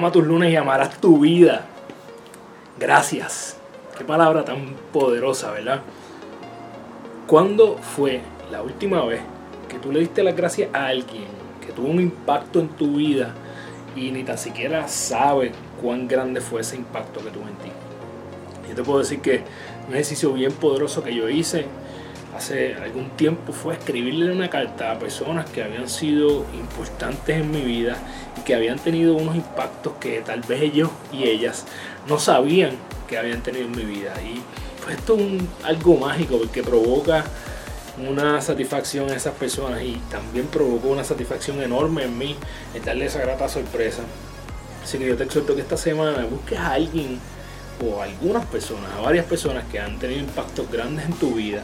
Ama tus lunes y amarás tu vida. Gracias. Qué palabra tan poderosa, ¿verdad? ¿Cuándo fue la última vez que tú le diste las gracias a alguien que tuvo un impacto en tu vida y ni tan siquiera sabe cuán grande fue ese impacto que tuvo en ti? Yo te puedo decir que un ejercicio bien poderoso que yo hice hace algún tiempo fue escribirle una carta a personas que habían sido importantes en mi vida y que habían tenido unos impactos que tal vez ellos y ellas no sabían que habían tenido en mi vida. Y fue esto un, algo mágico porque provoca una satisfacción a esas personas y también provocó una satisfacción enorme en mí en darle esa grata sorpresa. Así que yo te exhorto que esta semana busques a alguien o a algunas personas, a varias personas que han tenido impactos grandes en tu vida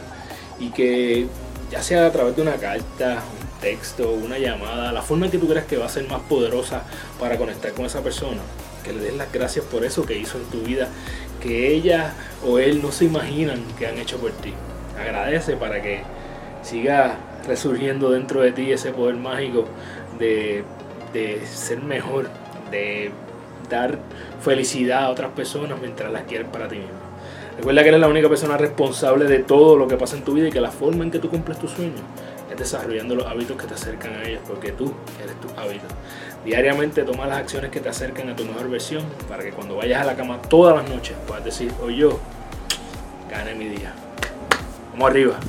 y que ya sea a través de una carta, un texto, una llamada, la forma en que tú creas que va a ser más poderosa para conectar con esa persona, que le des las gracias por eso que hizo en tu vida, que ella o él no se imaginan que han hecho por ti. Agradece para que siga resurgiendo dentro de ti ese poder mágico de, de ser mejor, de dar felicidad a otras personas mientras las quieres para ti mismo. Recuerda que eres la única persona responsable de todo lo que pasa en tu vida y que la forma en que tú cumples tus sueños es desarrollando los hábitos que te acercan a ellos, porque tú eres tu hábito. Diariamente toma las acciones que te acercan a tu mejor versión para que cuando vayas a la cama todas las noches puedas decir, hoy yo gané mi día. Vamos arriba.